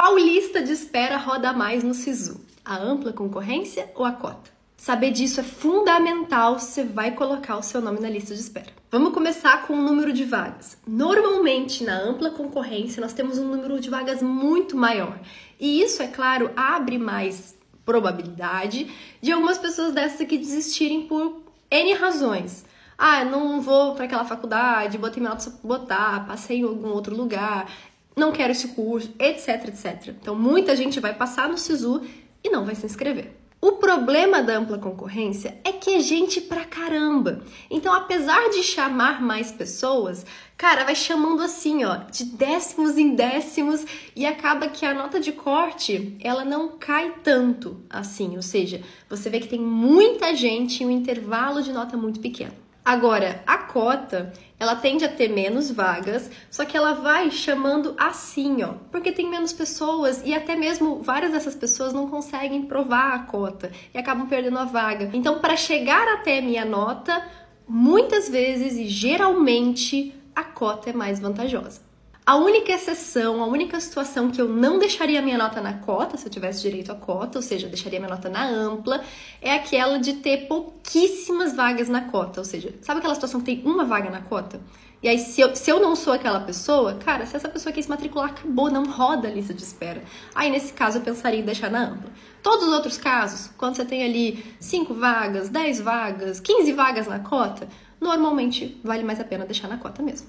Qual lista de espera roda mais no SISU? A ampla concorrência ou a cota? Saber disso é fundamental se você vai colocar o seu nome na lista de espera. Vamos começar com o número de vagas. Normalmente, na ampla concorrência, nós temos um número de vagas muito maior. E isso, é claro, abre mais probabilidade de algumas pessoas dessas aqui desistirem por N razões. Ah, não vou para aquela faculdade, botei minha nota botar, passei em algum outro lugar, não quero esse curso, etc, etc. Então, muita gente vai passar no SISU e não vai se inscrever. O problema da ampla concorrência é que é gente pra caramba. Então, apesar de chamar mais pessoas, cara, vai chamando assim, ó, de décimos em décimos e acaba que a nota de corte, ela não cai tanto assim, ou seja, você vê que tem muita gente em um intervalo de nota muito pequeno. Agora, a cota, ela tende a ter menos vagas, só que ela vai chamando assim, ó, porque tem menos pessoas e até mesmo várias dessas pessoas não conseguem provar a cota e acabam perdendo a vaga. Então, para chegar até a minha nota, muitas vezes e geralmente a cota é mais vantajosa. A única exceção, a única situação que eu não deixaria minha nota na cota, se eu tivesse direito à cota, ou seja, deixaria minha nota na ampla, é aquela de ter pouquíssimas vagas na cota. Ou seja, sabe aquela situação que tem uma vaga na cota? E aí, se eu, se eu não sou aquela pessoa, cara, se essa pessoa quer se matricular, acabou, não roda a lista de espera. Aí, nesse caso, eu pensaria em deixar na ampla. Todos os outros casos, quando você tem ali 5 vagas, 10 vagas, 15 vagas na cota, normalmente vale mais a pena deixar na cota mesmo.